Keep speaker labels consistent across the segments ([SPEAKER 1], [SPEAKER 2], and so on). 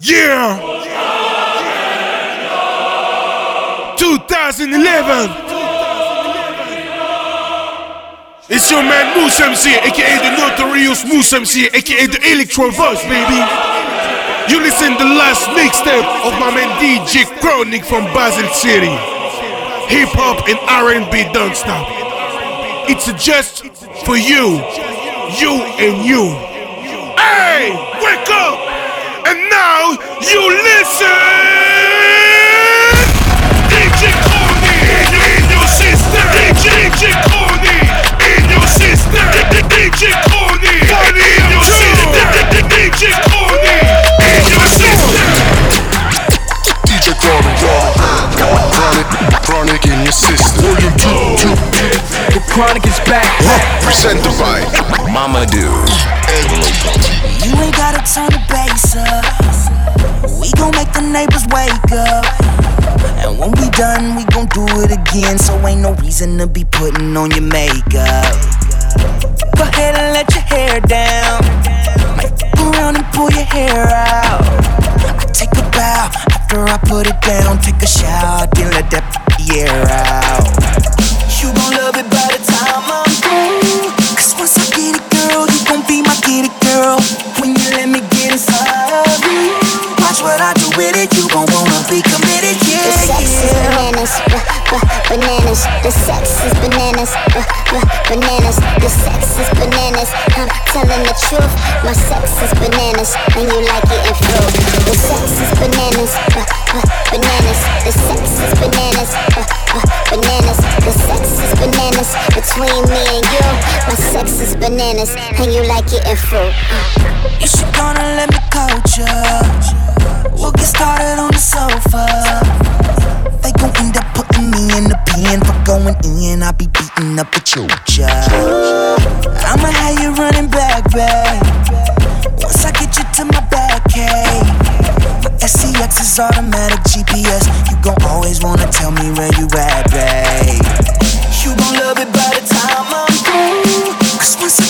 [SPEAKER 1] Yeah! 2011! It's your man Moose MC, aka the Notorious Moose MC, aka the Electro Voice, baby. You listen to the last mixtape of my man DJ Chronic from Basel City. Hip hop and R&B don't stop. It's just for you, you and you. Hey, wake up! You listen. DJ Chronic in your system. DJ, DJ Chronic in your system. DJ Chronic in your system. DJ Chronic in your system.
[SPEAKER 2] DJ Chronic, Chronic, in your system. Volume 2, 2.
[SPEAKER 3] The chronic is back.
[SPEAKER 2] Presented by Mama Do.
[SPEAKER 4] You ain't gotta turn the bass up. We gon' make the neighbors wake up. And when we done, we gon' do it again. So ain't no reason to be putting on your makeup. Go ahead and let your hair down. Fuck around and pull your hair out. I take a bow after I put it down. Take a shower, then let that air out. You gon' love it by the time I'm with it. You gon' wanna be committed,
[SPEAKER 5] sex is bananas, uh, uh, bananas. The sex is bananas, uh, uh, bananas. The sex is bananas. I'm telling the truth. My sex is bananas, and you like it in fruit. The sex is bananas, uh, uh, bananas. The sex is bananas, uh, uh, bananas. The sex is bananas between me and you. My sex is bananas, and you like it in fruit.
[SPEAKER 4] You should gonna let me coach ya. We'll get started on the sofa. Putting me in the pen for going in. I'll be beating up the chucha. I'ma have you running back, back. Once I get you to my back. My SCX is automatic GPS. You gon' always wanna tell me where you at, babe. You gon' love it by the time I'm through. Cause once I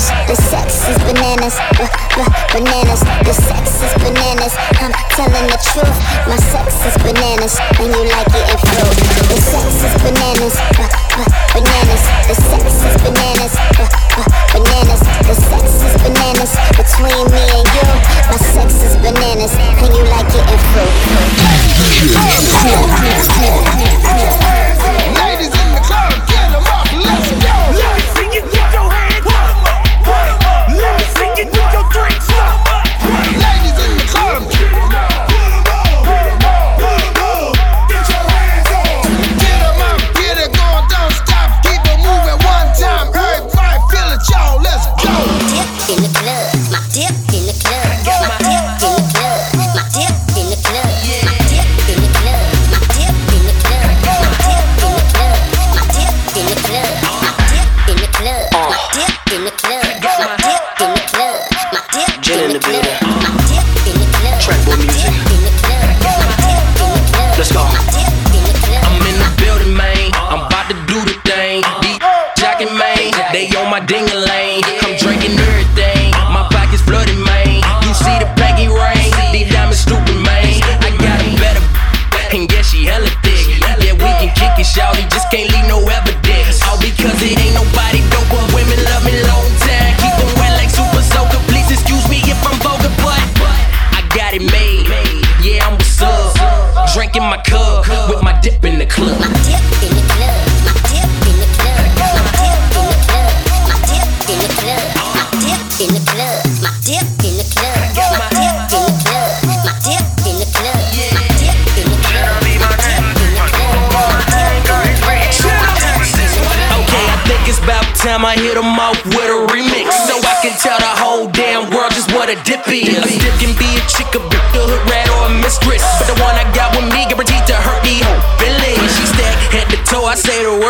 [SPEAKER 5] bananas. The sex is bananas, uh, uh, bananas. The sex is bananas. I'm telling the truth. My sex is bananas, and you like it in fruit. The sex is bananas, uh, uh, bananas. The sex is bananas, uh, uh, bananas. The sex is bananas between me and you. My sex is bananas, and you like it in fruit.
[SPEAKER 2] Ladies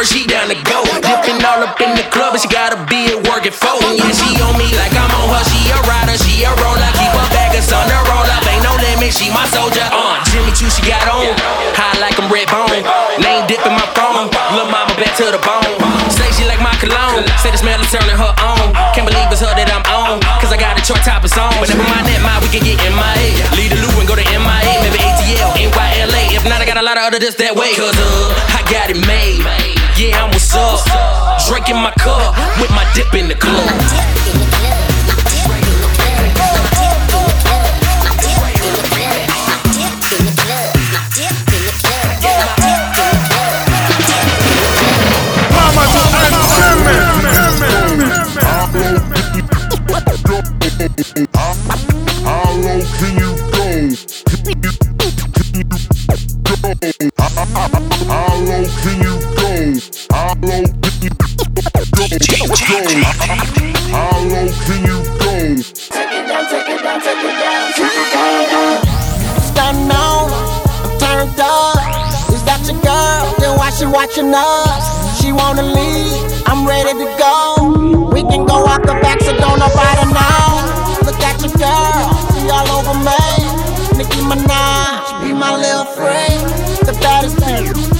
[SPEAKER 3] work, she down to go. Dipping all up in the club, and she gotta be at work at four. Yeah, she on me like I'm on her. She a rider, she a roller. Keep her baggers on the roll up. Ain't no limit, she my soldier. Uh, Jimmy Choo, she got on. High like I'm red bone. Name dipping my phone. Lil' mama back to the bone. Say she like my cologne. Say the smell is turning her on. Can't believe it's her that I'm on. Cause I got a short top, it's on. But never mind that, my, we can get my Lead the loop and go to MIA. Maybe ATL, NYLA. If not, I got a lot of other just that way. Cause uh, I got it made. Yeah, I'm what's up. Drinking my cup with my dip in the club.
[SPEAKER 1] How low can you go? How low can you go? Go? How low can you go?
[SPEAKER 2] Starting on, I'm turned up. Is that your girl? Then why she watching us? She wanna leave, I'm ready to go. We can go out the back, so don't nobody know. Look at your girl, she all over me. Nicki Minaj, be my little friend. The baddest thing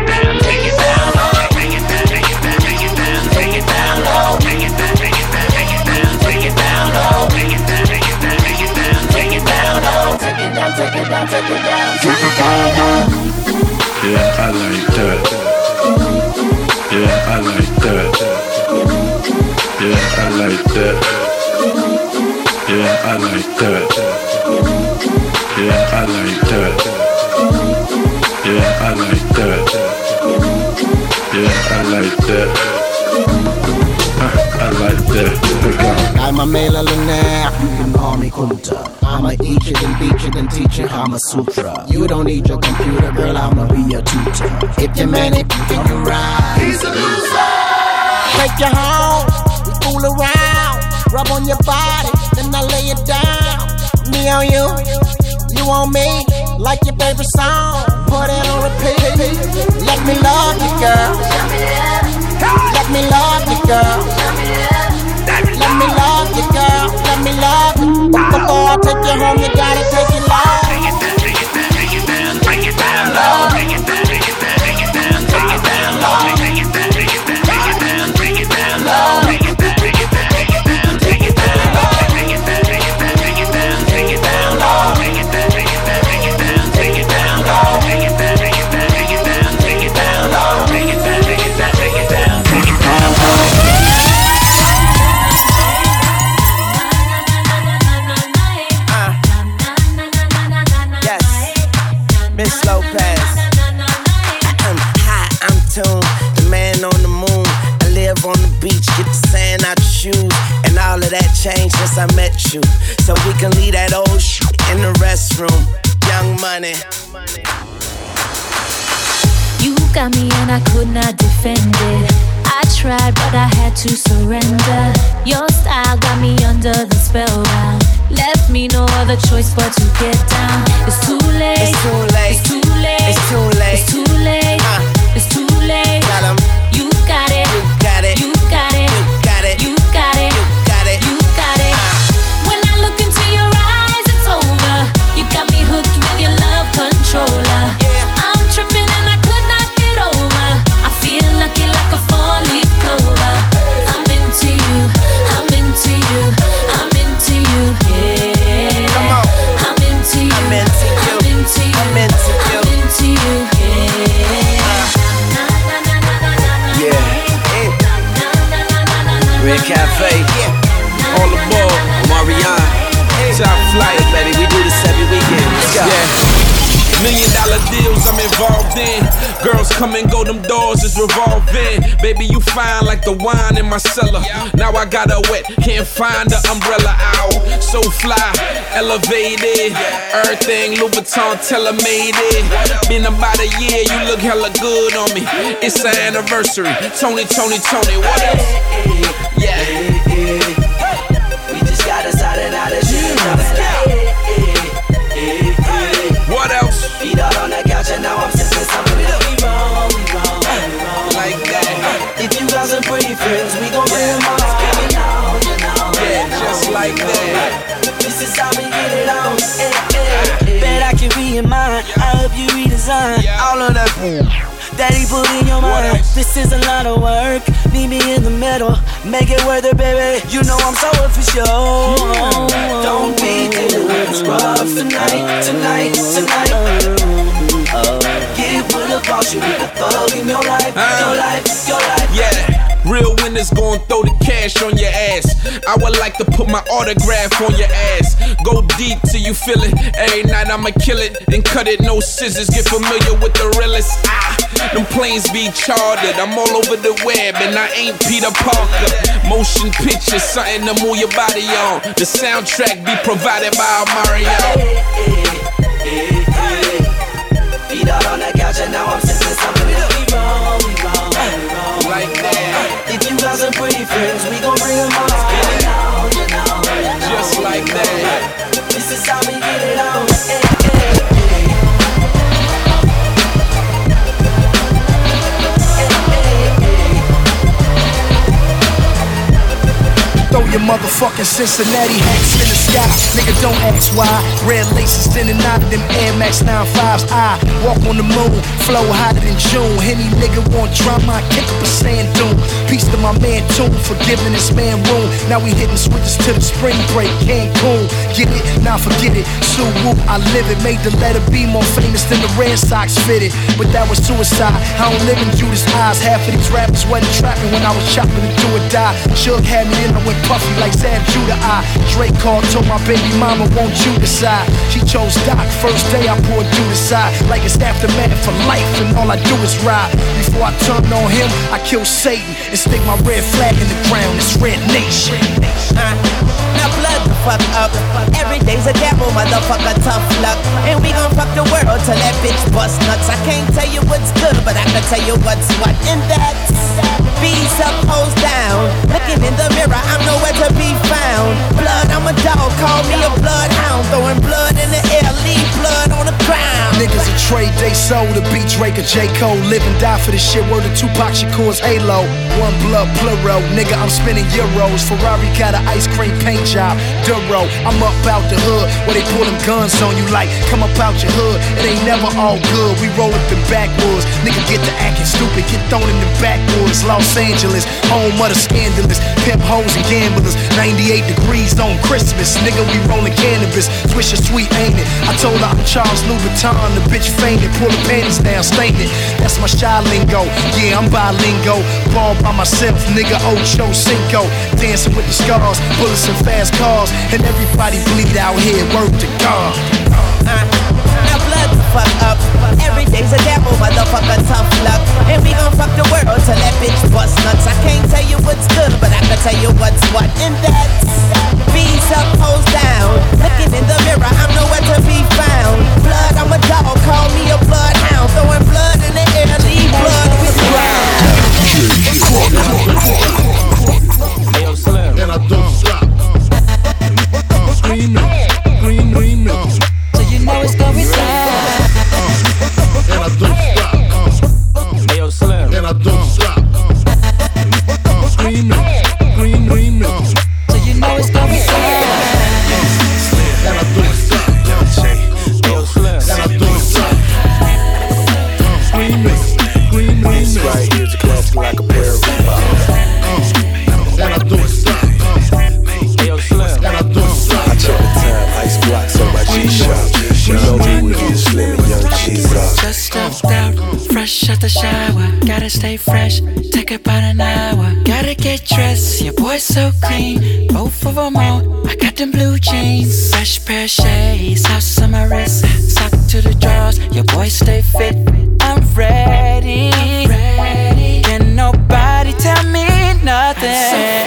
[SPEAKER 6] Yeah, I like that. Yeah, I like that. Yeah, I like that. Yeah, I like that. Yeah, I like that. Yeah, I like that. Yeah, I like that.
[SPEAKER 2] I'm a male millionaire. You can call me Kunta. I'ma eat you, then beat you, then teach you Kama Sutra. You don't need your computer, girl. I'ma be your tutor. If you're manic, then you ride. He's a loser. Take you home, we fool around. Rub on your body, then I lay it down. Me on you, you on me. Like your favorite song, put it on repeat. Let me love you, girl. Let me love you, girl. Let me love me love. But before I take you home, you gotta take it
[SPEAKER 7] loud. Bring it down, bring it down, bring it long. Yes, I met you. So we can leave that old shit in the restroom. Young money.
[SPEAKER 8] You got me and I could not defend it. I tried, but I had to surrender. Your style got me under the spellbound. Left me no other choice but to get down. It's too late.
[SPEAKER 7] It's too late.
[SPEAKER 8] It's too late.
[SPEAKER 7] It's too late.
[SPEAKER 8] It's too late.
[SPEAKER 7] Uh.
[SPEAKER 8] It's too late.
[SPEAKER 7] Got.
[SPEAKER 9] Red Cafe. All aboard. Marianne. Top flight,
[SPEAKER 10] Million dollar deals I'm involved in. Girls come and go, them doors is revolving. Baby, you fine like the wine in my cellar. Now I got a wet, can't find the umbrella out. So fly, elevated. Everything tell made it. Been about a year, you look hella good on me. It's an anniversary. Tony, Tony, Tony, what else? Yeah.
[SPEAKER 11] Gotcha, now I'm sensing something. We wrong, we wrong, we wrong. Like that. If you got some pretty friends, we gon' bring them all. You know, you know,
[SPEAKER 10] Yeah, just like that.
[SPEAKER 11] This is how we get it on. Eh, eh, eh. Bet I can read your mind. I hope you redesign all of that. That he put in your mind. This is a lot of work. Meet me in the middle. Make it worth it, baby. You know I'm so for sure. Don't be too rough tonight, tonight, tonight. Get with the boss, you be the thug in your life, your life, your life.
[SPEAKER 10] Yeah. Real winners gon' throw the cash on your ass. I would like to put my autograph on your ass. Go deep till you feel it. Every night I'ma kill it, and cut it, no scissors. Get familiar with the realest. Ah, them planes be chartered. I'm all over the web and I ain't Peter Parker. Motion pictures, something to move your body on. The soundtrack be provided by Mario.
[SPEAKER 11] Feet out on the couch and now I'm sensing something. We wrong, we wrong, we wrong.
[SPEAKER 10] Like that.
[SPEAKER 11] If you got some pretty friends, we gon' bring them all. Know, you know, you know.
[SPEAKER 10] Just like that.
[SPEAKER 11] This is how we get it on.
[SPEAKER 12] Throw your motherfucking Cincinnati hats in the sky. Nigga, don't ask why. Red laces standing out of them Air Max 95s. I walk on the moon, flow hotter than June. Any nigga want drama, I kick up a sand dune. Peace to my man Toon for giving this man room. Now we hitting switches to the spring break. Cancun, get it? Now forget it. Sue Woo, I live it. Made the letter B more famous than the Red Sox fitted. But that was suicide. I don't live in Judas' eyes. Half of these rappers wasn't trapping when I was chopping to do or die. Suge had me in, I went puffy like Sam Judah. I Drake called, my baby mama, won't you decide? She chose Doc. First day I poured you the side like it's aftermath for life, and all I do is ride. Before I turn on him, I kill Satan and stick my red flag in the ground. It's Red Nation.
[SPEAKER 11] Uh, now blood the fuck up. Every day's a gamble, motherfucker, tough luck. And we gon' fuck the world till that bitch bust nuts. I can't tell you what's good, but I can tell you what's what. And that's B's up, O's down. Looking in the mirror, I'm nowhere to be found. Blood, I'm a dog, call me a bloodhound. Throwing blood in the air, leave blood on the ground.
[SPEAKER 12] Niggas a trade they sold to beat Drake or J. Cole. Live and die for this shit. Word of Tupac Shakur's Halo. One blood plural. Nigga, I'm spending euros. Ferrari got an ice cream paint job. Duro. I'm up out the hood where they pull them guns on you like, come up out your hood. It ain't never all good. We roll up in backwoods. Nigga get to acting stupid. Get thrown in the backwoods. Los Angeles. Home of the scandalous. Pimp hoes and gamblers. 98 degrees on Christmas. Nigga, we rolling cannabis. Swish your sweet, ain't it? I told her I'm Charles Louboutin. The bitch fainted. Pull the panties down, stained it. That's my shy lingo. Yeah, I'm bilingo. Ball by myself, nigga. Ocho Cinco. Dancing with the scars. Bullets and fast cars. And everybody bleed out here. Word to God.
[SPEAKER 11] Now blood the fuck up. Every day's a gamble, motherfucker, tough luck. And we gon' fuck the world till that bitch bust nuts. I can't tell you what's good, but I can tell you what's what. And that's B's up, O's down. Looking in the mirror, I'm nowhere to be found. Blood, I'm a dog, call me a bloodhound. Throwing blood in the air, leave blood on the ground.
[SPEAKER 13] And I don't stop. Screaming,
[SPEAKER 14] out the shower. Gotta stay fresh, take about an hour. Gotta get dressed, your boy's so clean. Both of them on, I got them blue jeans. Fresh pair of shades, house on my wrist. Sock to the drawers, your boy stay fit. I'm ready. Can nobody tell me nothing?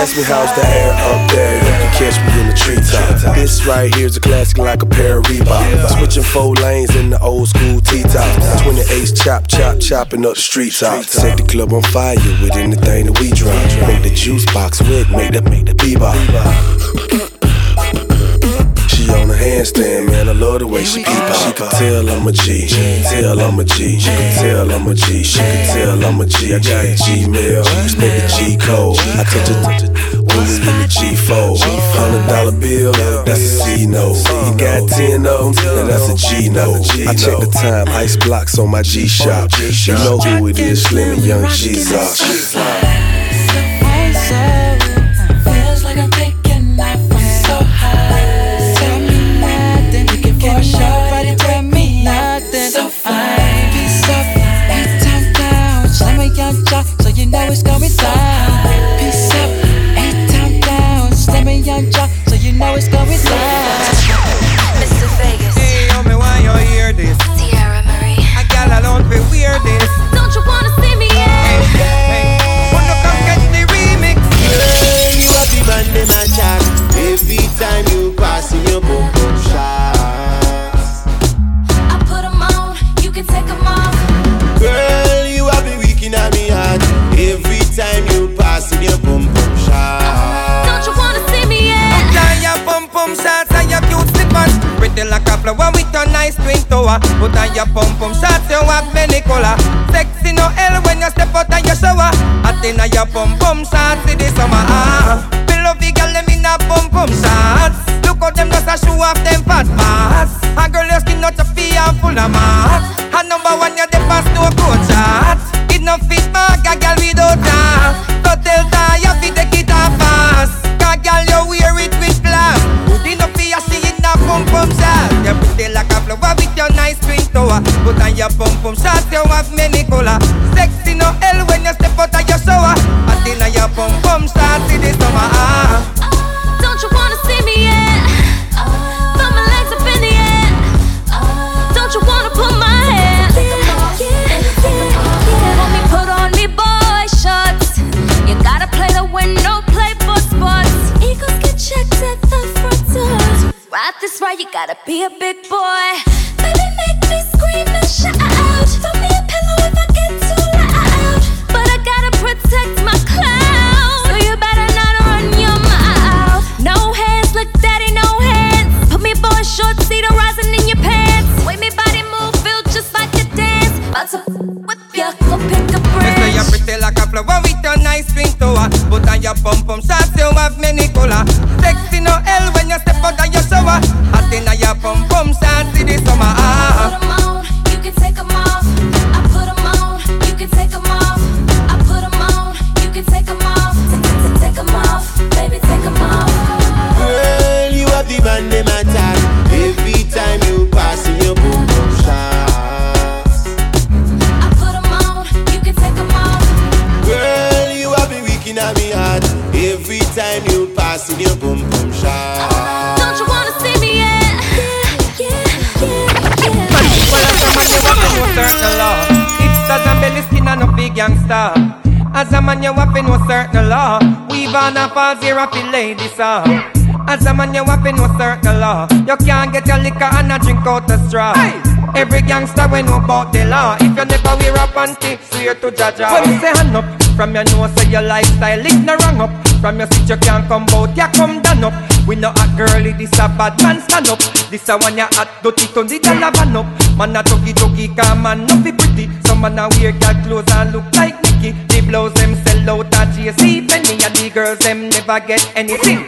[SPEAKER 15] Asked me how's the air up there. You can catch me in the treetop. This right here's a classic like a pair of Reebok. Switching four lanes in the old school T-top. 28 chop, chop, chopping up the street top. Set the club on fire with anything that we drop. Make the juice box wet, make the make the bebop. She on a handstand, man. I love the way she peep out. She can tell I'm a G. She can tell I'm a G. She can tell I'm a G. She can tell I'm a G. I got a Gmail. Spend the G code. I touch it, touch it. We in the G fold. Hundred dollar bill, that's a C note. You got ten of them, and that's a G note. I check the time, ice blocks on my G-Shock. You know who it is, Slim and Young Jesus.
[SPEAKER 16] Flower with a nice twin tower. Put on your pum pum shots, you have many color. Sexy no hell when you step out of your shower. Hot inna your pum pum shots in the summer. Ah, below the girl them in a pum pum shots. Look how them just a show off them fat parts. A girl your skin not a fee and full of mass. And number one you the pass no coach shots. It no fit back a girl without that. Put your you have many color. Sexy no hell when you step out of your shower. Your the summer. Ah.
[SPEAKER 7] Don't you wanna see me yet? Throw my legs up in the air. Don't you wanna put my hand? Want me put on me boy? You gotta play to win, no play for sports. Eagles get checked at the front door. Right this right, you gotta be a big boy.
[SPEAKER 16] Flower with your nice twin tower. Put on your pum pum shots, falls here, happy ladies, uh. As a man, you to know certain law. You can't get your liquor and a drink out the straw. Every gangster we know about the law. If you never wear a panty, swear to Jaja. When me say hand up, From your nose say your lifestyle is no wrong up. From your seat you can't come out, ya come down up. We no hot girlie, this a bad man stand up. This a one ya hot dirty turn the a van up. Man a tuggy tuggy, come man no be pretty. Some man a wear girl clothes and look like Nicky. Blouse them sell out at JC Penney and the girls them never get anything.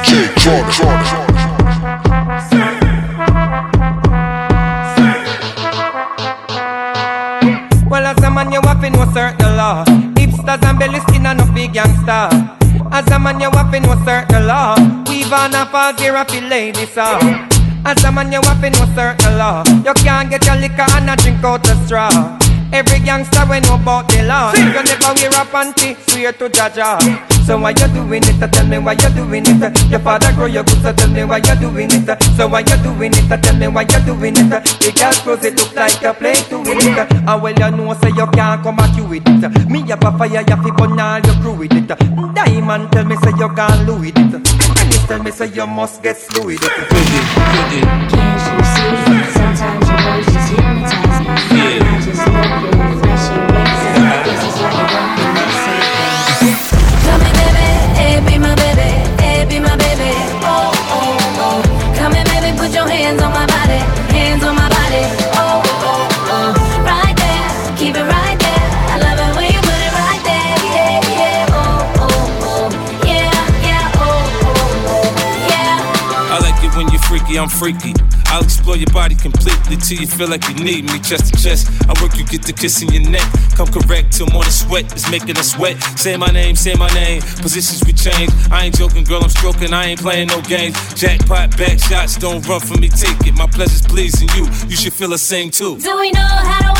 [SPEAKER 13] DJ Jordan, Jordan.
[SPEAKER 16] Well, as a man, you have to know certain law. Hipsters and belly skin and no big gangster. As a man, you have to know certain law. Weave on a fall zero for ladies, ah. As a man, you have to know certain law. You can't get your liquor and a drink out the straw. Every gangster we know about the law. You never wear a panty, swear to Jaja. So why you doing it? Tell me why you doing it. Your father grow your good, so tell me why you doing it. So why you doing it? Tell me why you doing it. The girl clothes it look like a play to win it. And well you know say you can't come at you with it. Me have a fire, you fi burn all your crew with it. Diamond tell me say you can't lose it. And you tell me say you must get slow with it.
[SPEAKER 17] Can't you see? Sometimes your words just hypnotize me. I just
[SPEAKER 10] I'm freaky. I'll explore your body completely till you feel like you need me chest to chest. I work you get the kiss in your neck. Come correct till morning sweat is making us sweat. Say my name, say my name. Positions we change. I ain't joking, girl, I'm stroking. I ain't playing no games. Jackpot, back shots, don't run from me, take it. My pleasure's pleasing you. You should feel the same too.
[SPEAKER 17] Do we know how to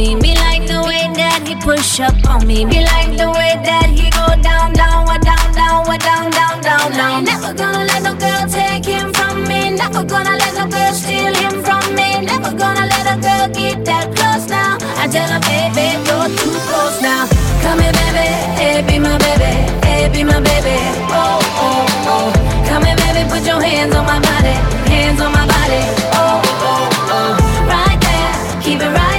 [SPEAKER 17] me. Me like the way that he push up on me. Me like the way that he go down, down, wa down, down, wa down, down, down, down. Never gonna let no girl take him from me. Never gonna let no girl steal him from me. Never gonna let a girl get that close now. I tell her, baby, you're too close now. Come here, baby, hey, be my baby, hey, be my baby. Oh, oh, oh. Come here, baby, put your hands on my body, hands on my body. Oh, oh, oh. Right there, keep it right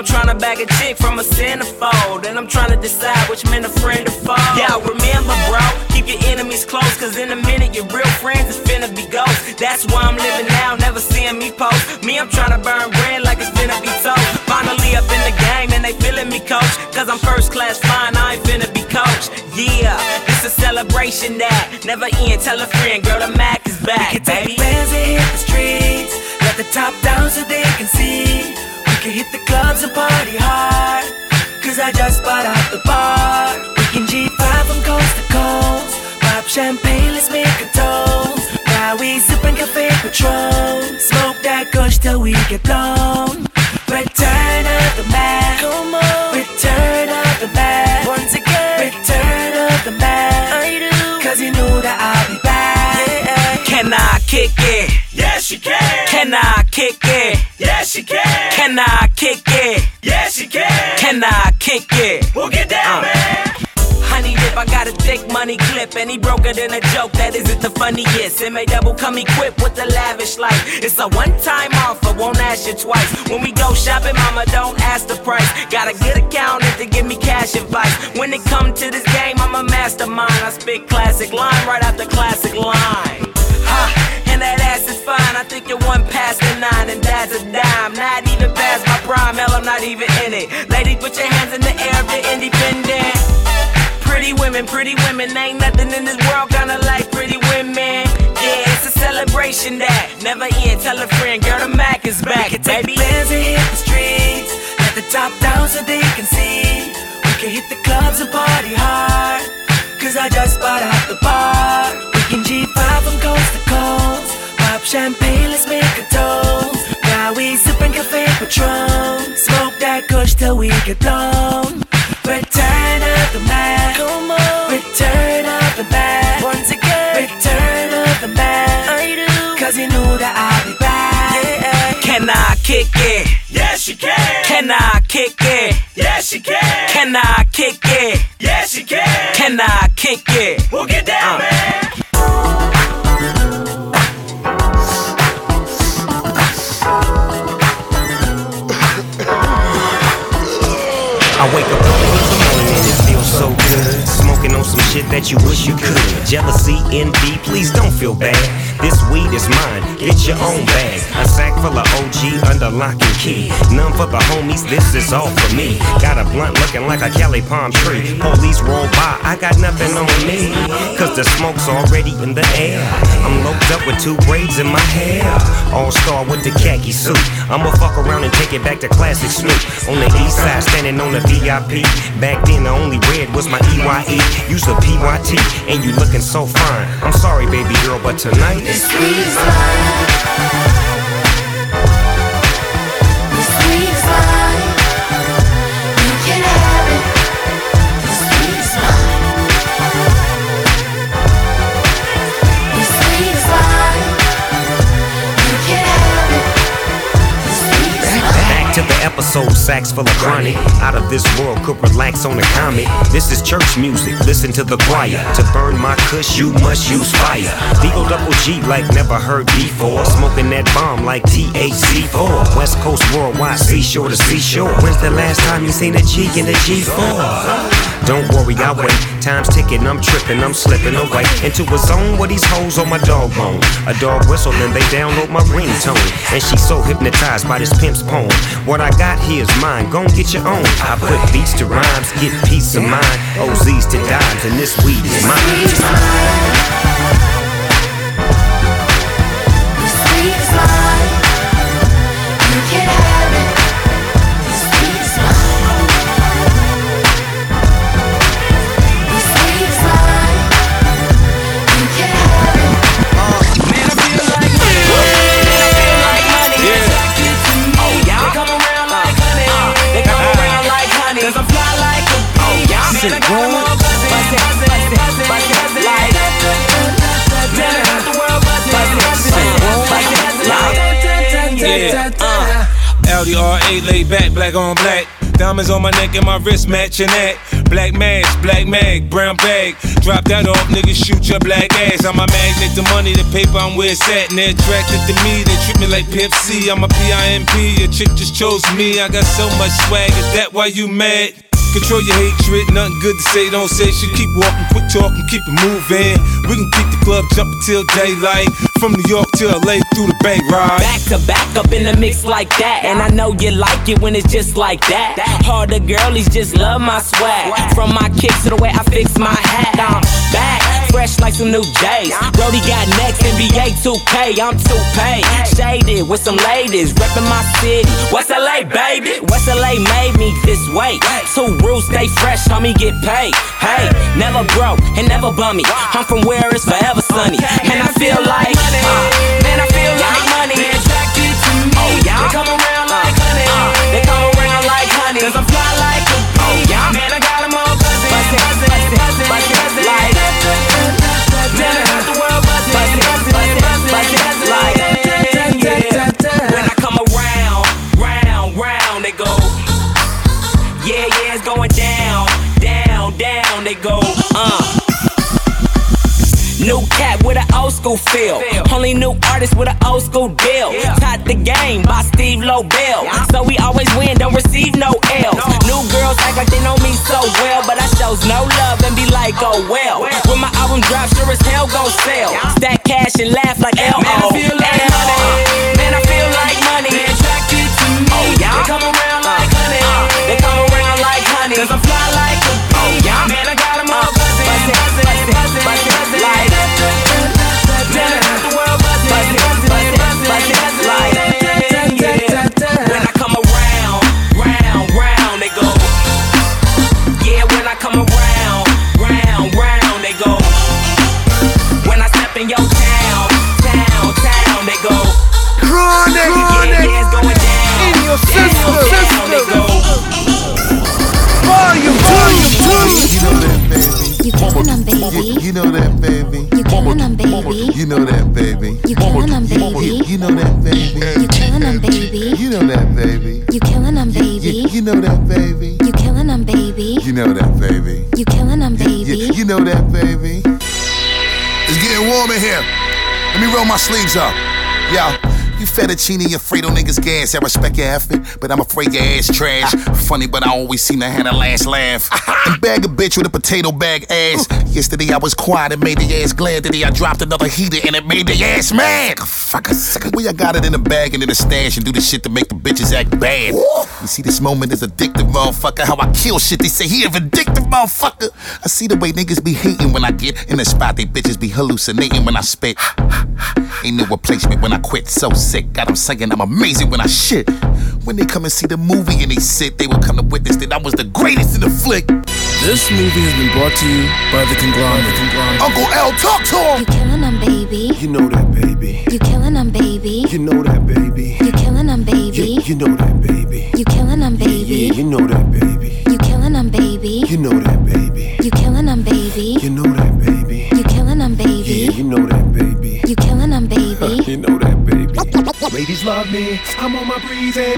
[SPEAKER 18] I'm trying to bag a chick from a centerfold. And I'm trying to decide which man a friend to foe. Yeah, remember, bro, keep your enemies close. Cause in a minute, your real friends is finna be ghosts. That's why I'm living now, never seeing me post. Me, I'm trying to burn bread like it's finna be toast. Finally up in the game, and they feeling me, coach. Cause I'm first class fine, I ain't finna be coached. Yeah, it's a celebration that never end. Tell a friend, girl, the Mac is back.
[SPEAKER 19] We can take bands and hit the streets. Let the top down so they can see. Clubs and party hard. Cause I just bought out the bar. We can G5 from coast to coast. Pop champagne, let's make a toast. Now we sipping cafe Patron. Smoke that kush till we get blown.
[SPEAKER 18] She can. Can I kick it? Yeah, she can. Can I kick it? We'll get down, uh. man. Honey dip, I got a thick money clip, and he broke it in a joke that isn't the funniest. MA double come equipped with the lavish life. It's a one time offer, won't ask you twice. When we go shopping, mama, don't ask the price. Got a good accountant to give me cash advice. When it come to this game, I'm a mastermind. I spit classic line right after classic line. Not even past my prime, hell, I'm not even in it. Ladies, put your hands in the air if you're independent. Pretty women, pretty women, ain't nothing in this world kinda like pretty women. Yeah, it's a celebration that never end. Tell a friend, girl, the Mac is back,
[SPEAKER 19] We can take
[SPEAKER 18] baby.
[SPEAKER 19] bands and hit the streets. Let the top down so they can see. We can hit the clubs and party hard. Cause I just bought out the bar. We can G5 from coast to coast. Pop champagne, till we get blown. Return of the man. Come on. Return of the man. Once again. Return of the man. I do. Cause he knew that I'd be back. Yeah.
[SPEAKER 18] Can I kick it? Yes, you can. Can I kick it? Yes, you can. Can I kick it? Yes, you can. Can I kick it? We'll get down,
[SPEAKER 20] uh. man. That you wish you could. Jealousy, envy, please don't feel bad. This weed is mine, get your own bag. A sack full of OG under lock and key. None for the homies, this is all for me. Got a blunt looking like a Cali palm tree. Police roll by, I got nothing on me. Cause the smoke's already in the air. I'm loped up with two braids in my hair. All star with the khaki suit. I'ma fuck around and take it back to classic Snoop. On the east side, standing on the VIP. Back then, the only red was my EYE. Use a PYT, and you looking so fine. I'm sorry, baby girl, but tonight
[SPEAKER 19] This weed is
[SPEAKER 20] episode, sacks full of chronic. Out of this world, could relax on a comet. This is church music, listen to the choir. To burn my kush, you must use fire. D-O double G like never heard before. Smoking that bomb like THC4. West Coast worldwide, seashore to seashore. When's the last time you seen a G in a G4? Don't worry, I wait. Time's ticking, I'm tripping, I'm slipping away into a zone where these hoes on my dog bone. A dog whistle, then they download my ringtone. And she's so hypnotized by this pimp's poem. What I got here is mine, gon' get your own. I put beats to rhymes, get peace of mind. OZs to dimes, and this weed is mine.
[SPEAKER 19] This. You can
[SPEAKER 10] LDRA laid back, black on black. Diamonds on my neck and my wrist matching that. Black mask, black mag, brown bag. Drop that off, nigga, shoot your black ass. I'm a magnet, the money, the paper, I'm where it's at. And they're attracted to me, they treat me like Pep C. I'm a PIMP, a chick just chose me. I got so much swag, is that why you mad? Control your hatred, nothing good to say, don't say shit. Keep walking, quit talking, keep it moving. We can keep the club jumping till daylight. From New York to LA through the Bay Ride.
[SPEAKER 18] Back to back up in the mix like that. And I know you like it when it's just like that. Harder girlies just love my swag. From my kicks to the way I fix my hat. I'm back, fresh like some new J's. Brody got next, NBA 2K, I'm 2K. Shaded with some ladies, reppin' my city. West LA, baby. West LA made me this way. Two rules, stay fresh, homie, get paid. Hey, never broke and never bummy. I'm from where it's forever sunny. And I feel like, uh, man, I feel like old school feel. Only new artists with an old school deal. Taught the game by Steve Lobel. So we always win, don't receive no L's. New girls act like they know me so well, but I shows no love and be like, oh well. When my album drops, sure as hell gon' sell. Stack cash and laugh like L.O.
[SPEAKER 21] sleeves up. Yo, you fettuccine Alfredo niggas gas. I respect your effort, but I'm afraid your ass trash. Funny, but I always seem to have the last laugh. and bag a bitch with a potato bag ass. Yesterday I was quiet and made the ass glad. Today I dropped another heater and it made the ass mad. Fuck a sucker. We I got it in the bag and in the stash and do the shit to make the bitches act bad. You see, this moment is addictive, motherfucker. How I kill shit. They say he a vindictive motherfucker. I see the way niggas be hating when I get in the spot. They bitches be hallucinating when I spit. Ain't no replacement when I quit. So sick. Got 'em saying I'm amazing when I shit. When they come and see the movie and they sit, they will come to witness that I was the greatest in the flick.
[SPEAKER 12] This movie has been brought to you by the conglomerate.
[SPEAKER 21] Uncle L, talk to him.
[SPEAKER 17] You killing them, baby.
[SPEAKER 15] You know that, baby.
[SPEAKER 17] You killing them, baby.
[SPEAKER 15] You know that, baby.
[SPEAKER 17] You killing them, baby.
[SPEAKER 15] You know that, baby.
[SPEAKER 17] You killing them,
[SPEAKER 15] Yeah,
[SPEAKER 17] baby.
[SPEAKER 15] you know that, baby.
[SPEAKER 17] You killing them, baby.
[SPEAKER 15] You know that, baby.
[SPEAKER 17] You killing them, baby.
[SPEAKER 15] You know that, baby.
[SPEAKER 17] You killing them,
[SPEAKER 15] Yeah, you know that, baby.
[SPEAKER 17] You killing them, baby.
[SPEAKER 15] You know that, baby.
[SPEAKER 22] Ladies love me, I'm on my breezy.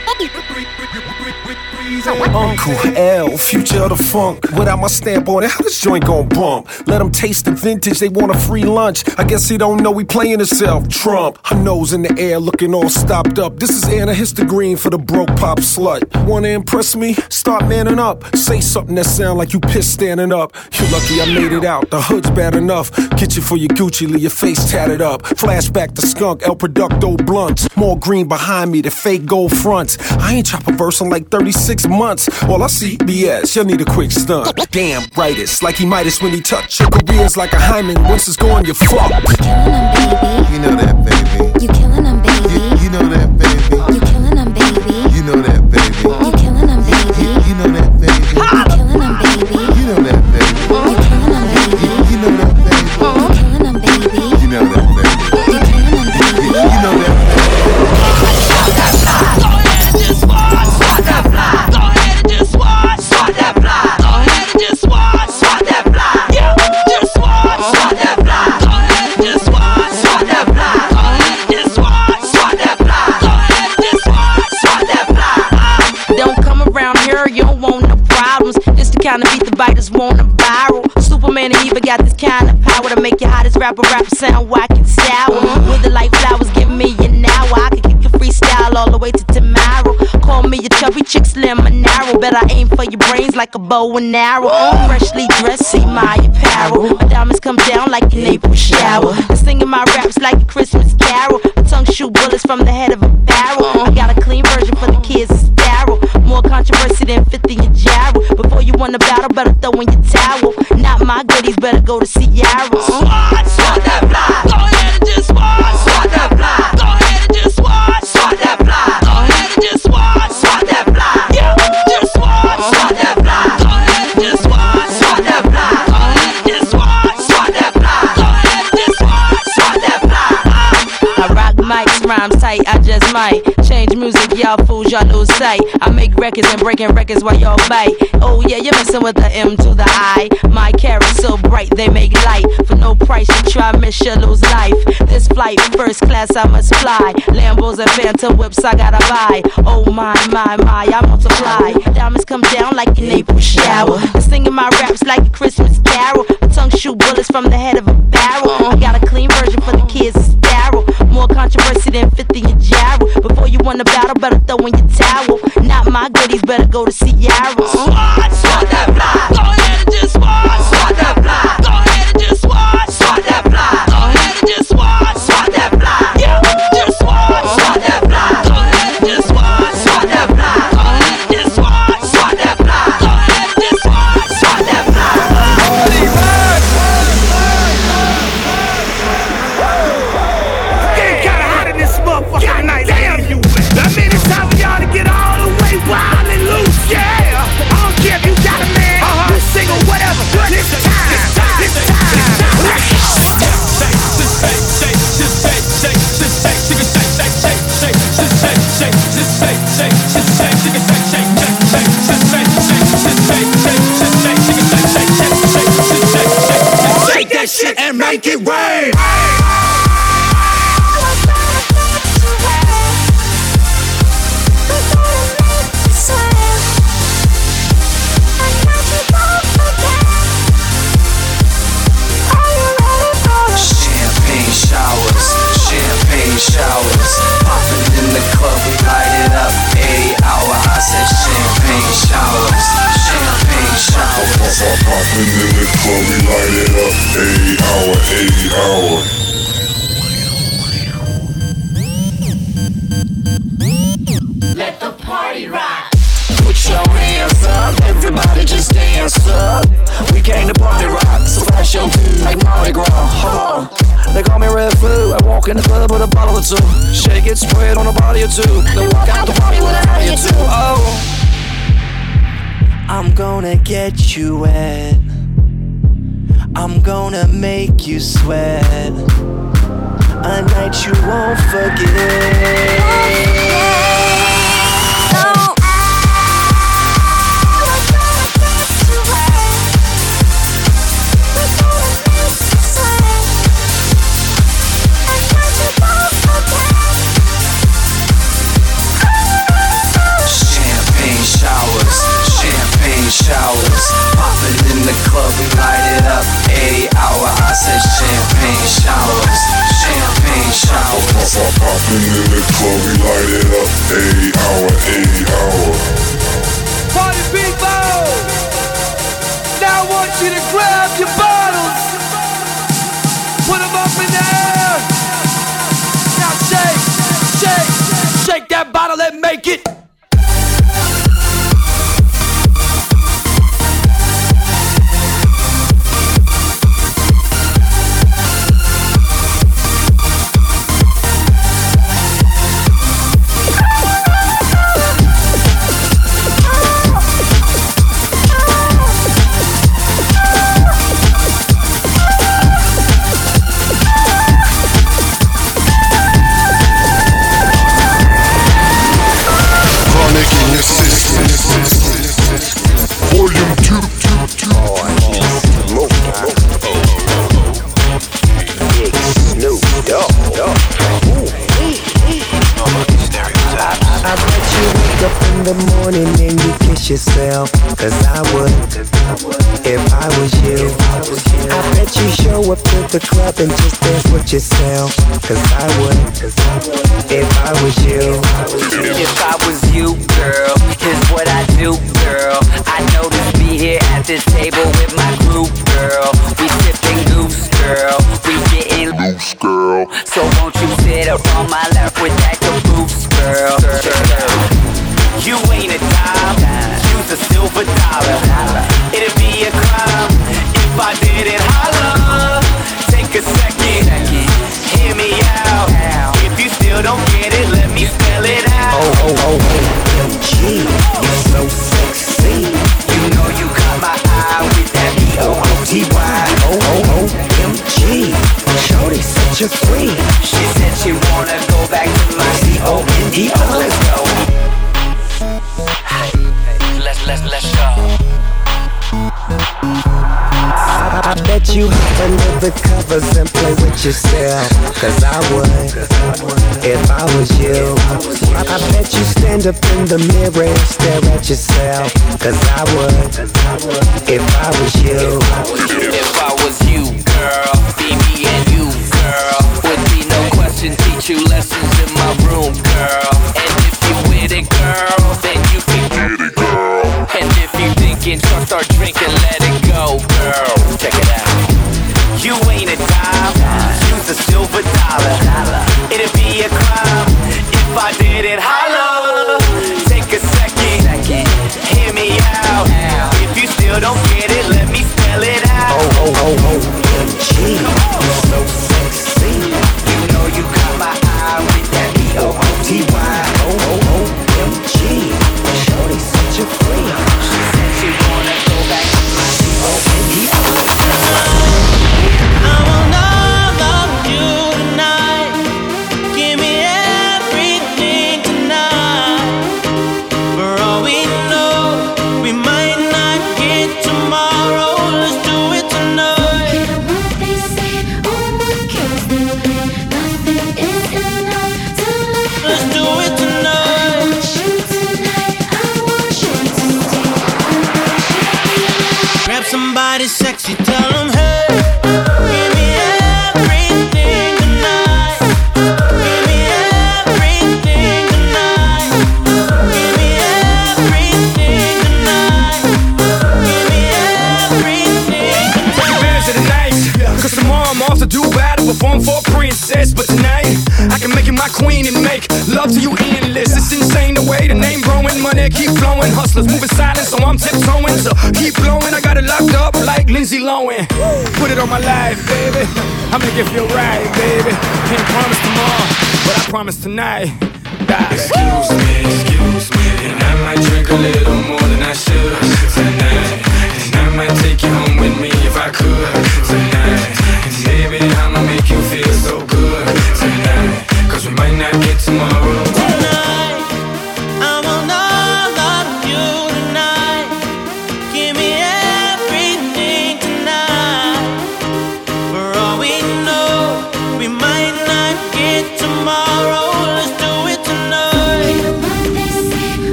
[SPEAKER 12] Uncle L, future of the funk. Without my stamp on it, how this joint gon' bump? Let them taste the vintage, they want a free lunch. I guess he don't know we playing himself. Trump, her nose in the air, looking all stopped up. This is Anna Histogreen for the broke pop slut. Wanna impress me? Start manning up. Say something that sound like you pissed standing up. You lucky I made it out. The hood's bad enough. Get you for your Gucci, leave your face tatted up. Flashback to skunk, El Producto blunts. More green behind me, the fake gold fronts. I ain't chop a verse in like 36 months. All I see BS, you'll need a quick stunt. Damn, brightest, like he Midas when he touch. Your career's like a hymen, once it's gone, you're fucked.
[SPEAKER 23] Bow and arrow. Freshly dressed, see my apparel. My diamonds come down like an April shower. And singing my raps like a Christmas carol. My tongue shoot bullets from the head of a barrel. I got a clean version for the kids to sterile. More controversy than 50 in Ja Rule. Before you win a battle, better throw in your towel. Not my goodies, better go to Ciara. Uh-huh. Swat, swat that sight. I make records and breaking records while y'all bite. Oh yeah, you're messing with the M to the I. My carrot's so bright they make light. For no price you try miss you lose life. This flight first class I must fly. Lambos and Phantom whips I gotta buy. Oh my my my I multiply. Diamonds come down like an April shower. I'm singing my raps like a Christmas carol. My tongue shoot bullets from the head of a barrel. I got a clean version for the kids sterile more controversy than 50 in Ja Rule. Before you win a battle, better throw in your towel. Not my goodies, better go to Ciara. Swat, swat that fly.
[SPEAKER 12] the
[SPEAKER 24] mirror and stare at yourself. Cause I would, if I was you.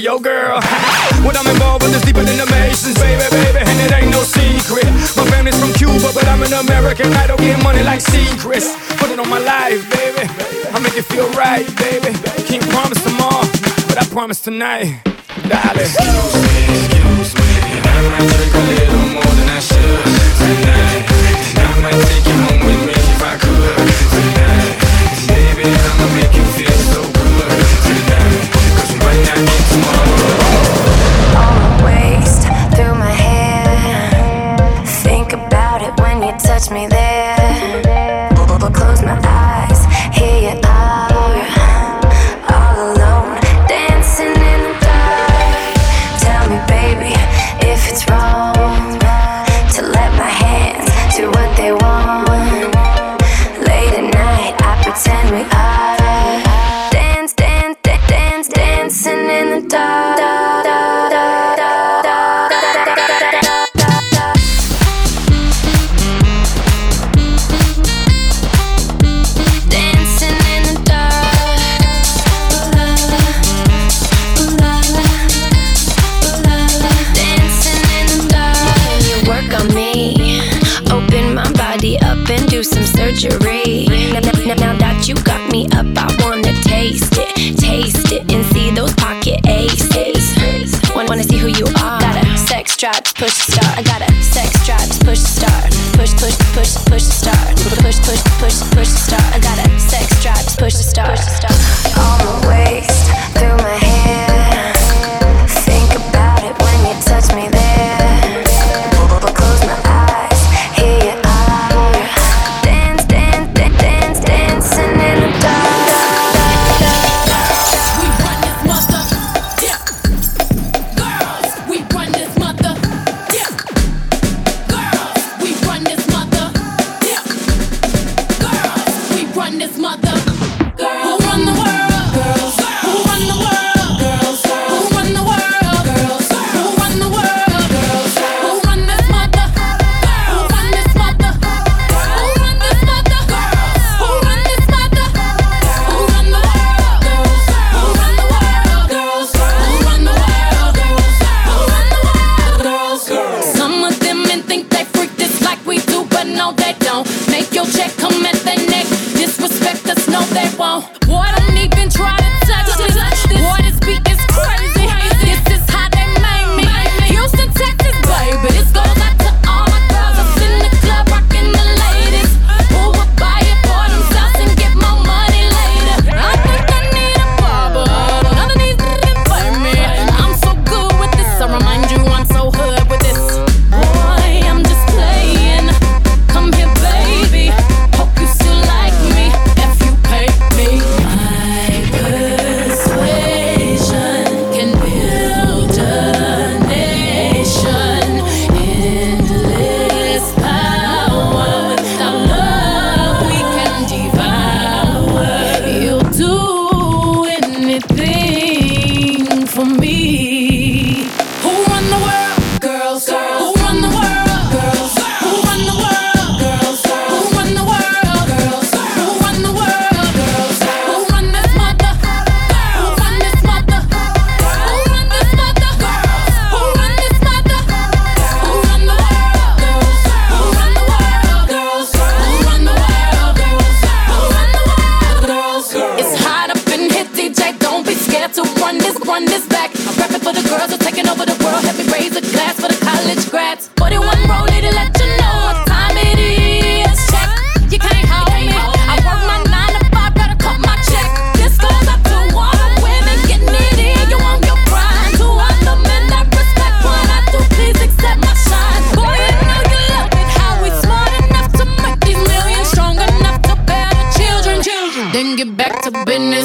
[SPEAKER 25] yo girl.
[SPEAKER 26] what I'm involved with is deeper than the Masons, baby, baby, and it ain't no secret. My family's from Cuba, but I'm an American. I don't get money like secrets. Put it on my life, baby. I make it feel right, baby. Can't promise tomorrow, but I promise tonight. Dale. Excuse me, excuse me. I might drink a little more than I should tonight. I might take you home with me if I could tonight. Baby, I'ma make you feel.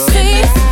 [SPEAKER 27] To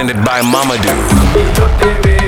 [SPEAKER 28] presented by
[SPEAKER 29] Mamadou.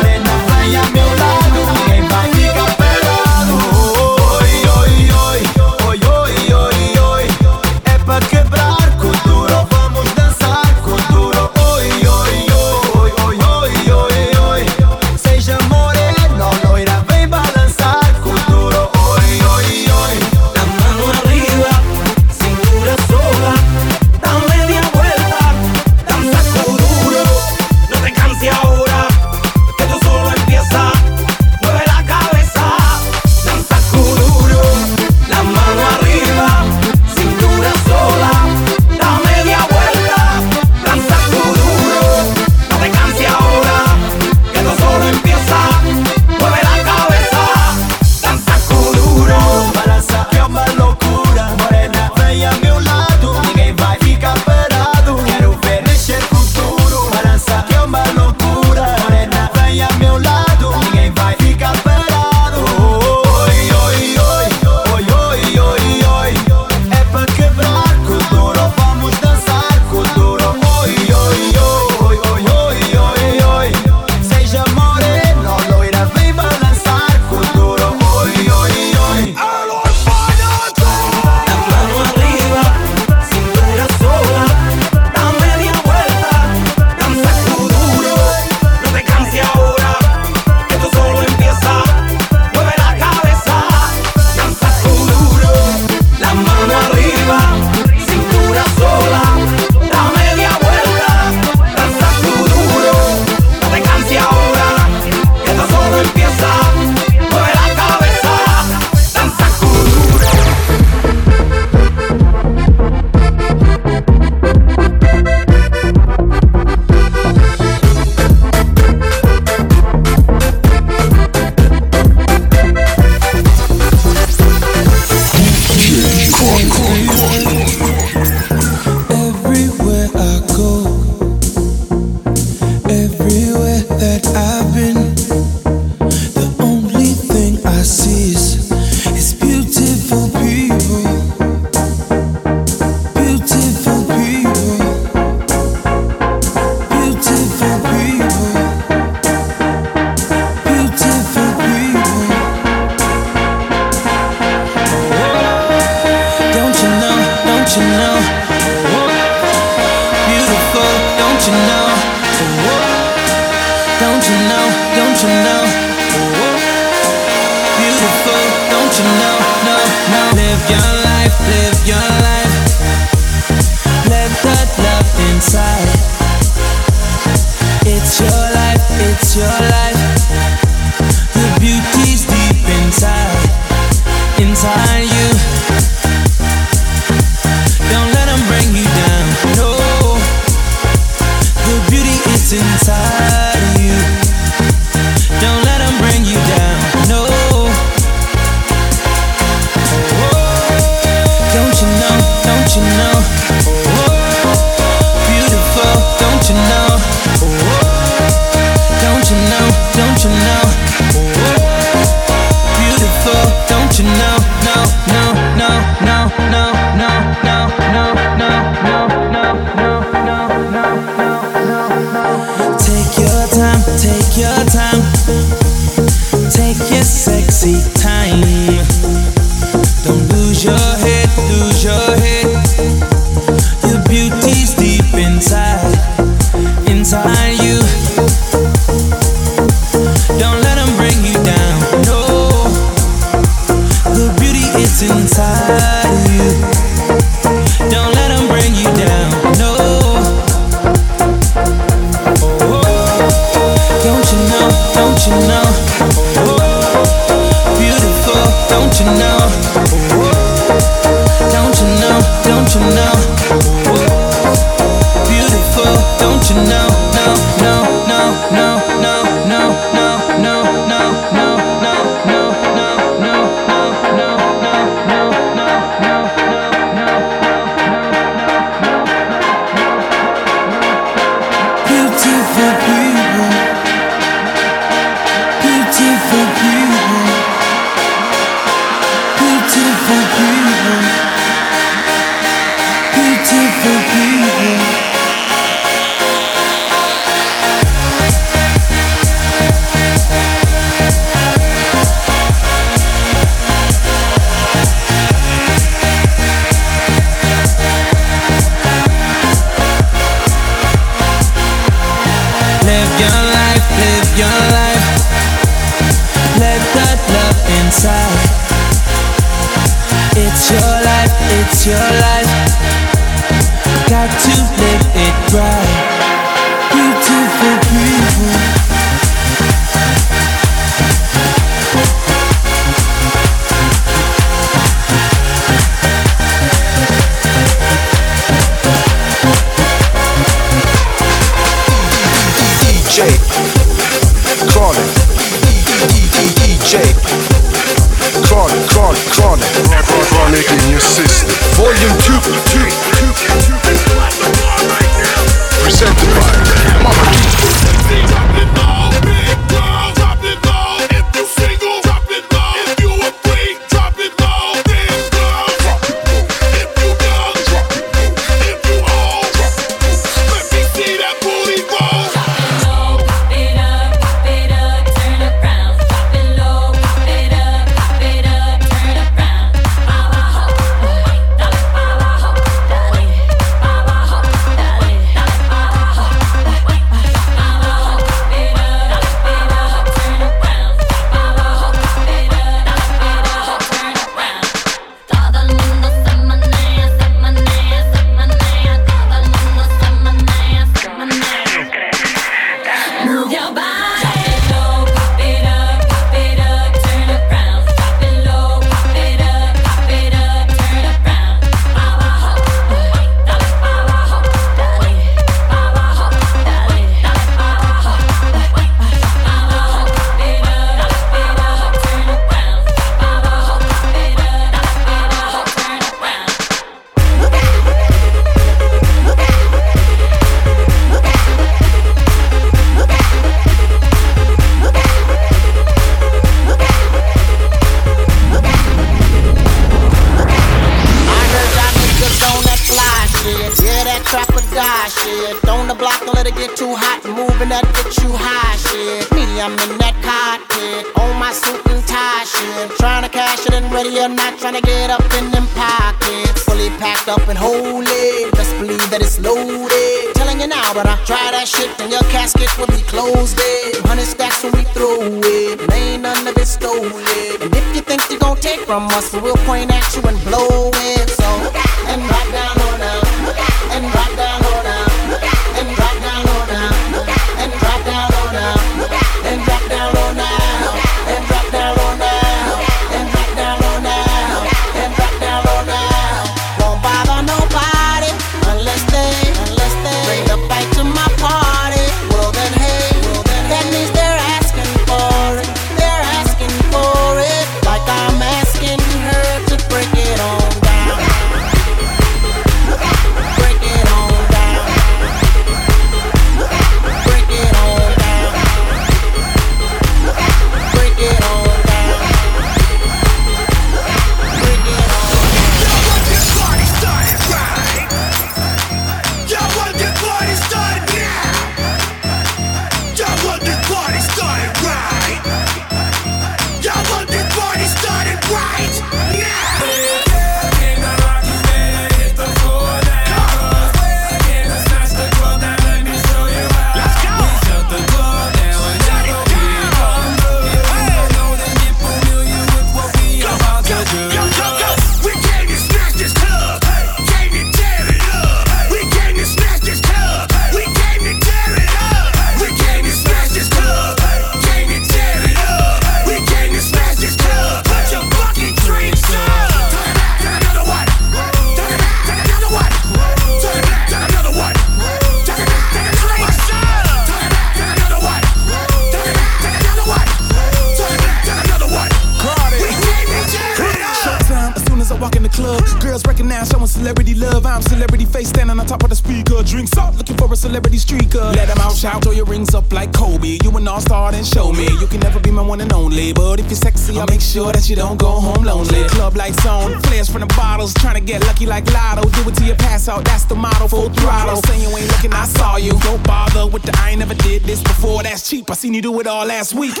[SPEAKER 29] Week.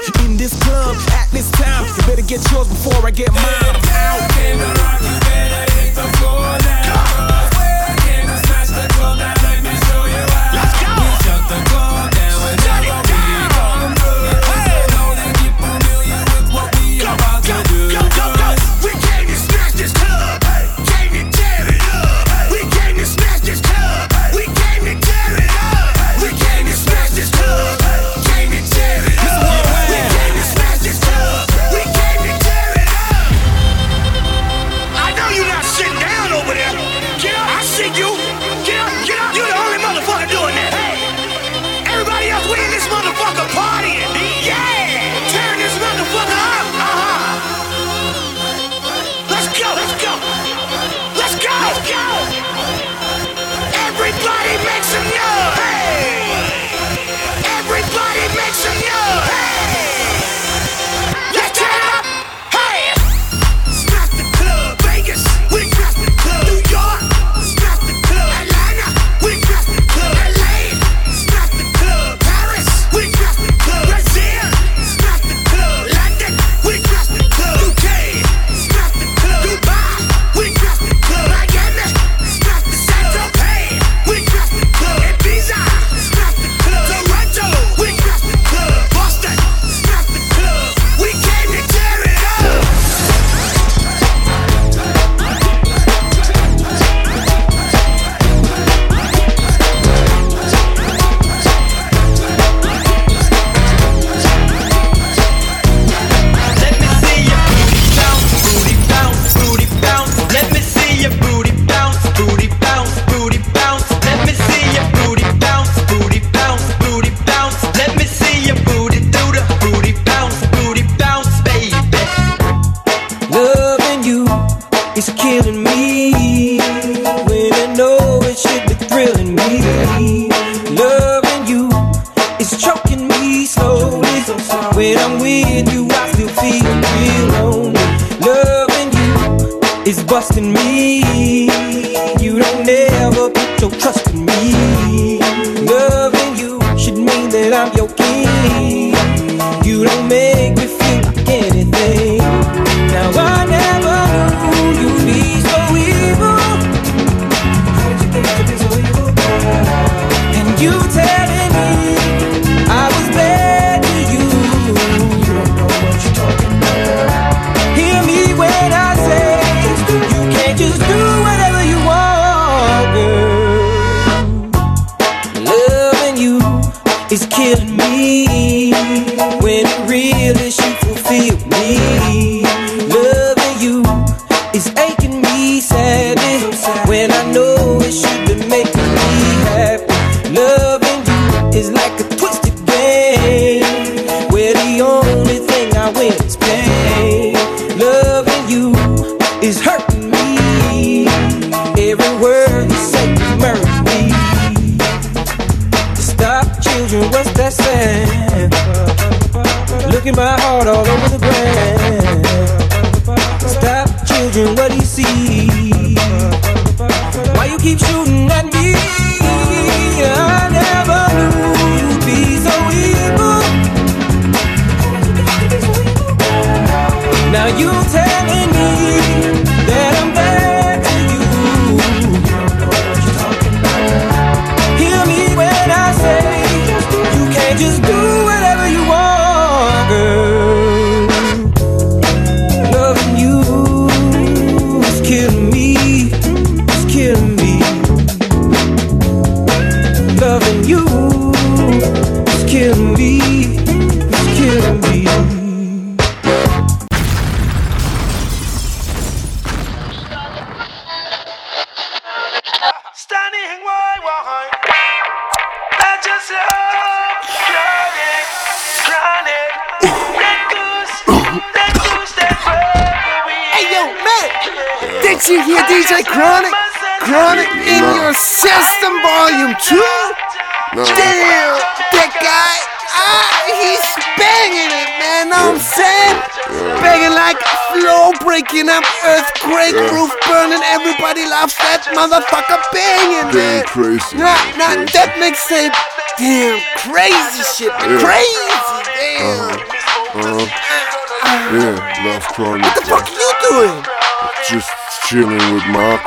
[SPEAKER 24] is like a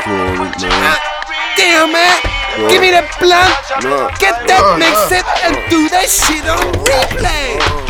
[SPEAKER 30] man. Damn, man.
[SPEAKER 13] Bro.
[SPEAKER 30] Give me that blunt.
[SPEAKER 13] Nah.
[SPEAKER 30] Get that
[SPEAKER 13] nah,
[SPEAKER 30] mix
[SPEAKER 13] nah.
[SPEAKER 30] it and do that shit on replay.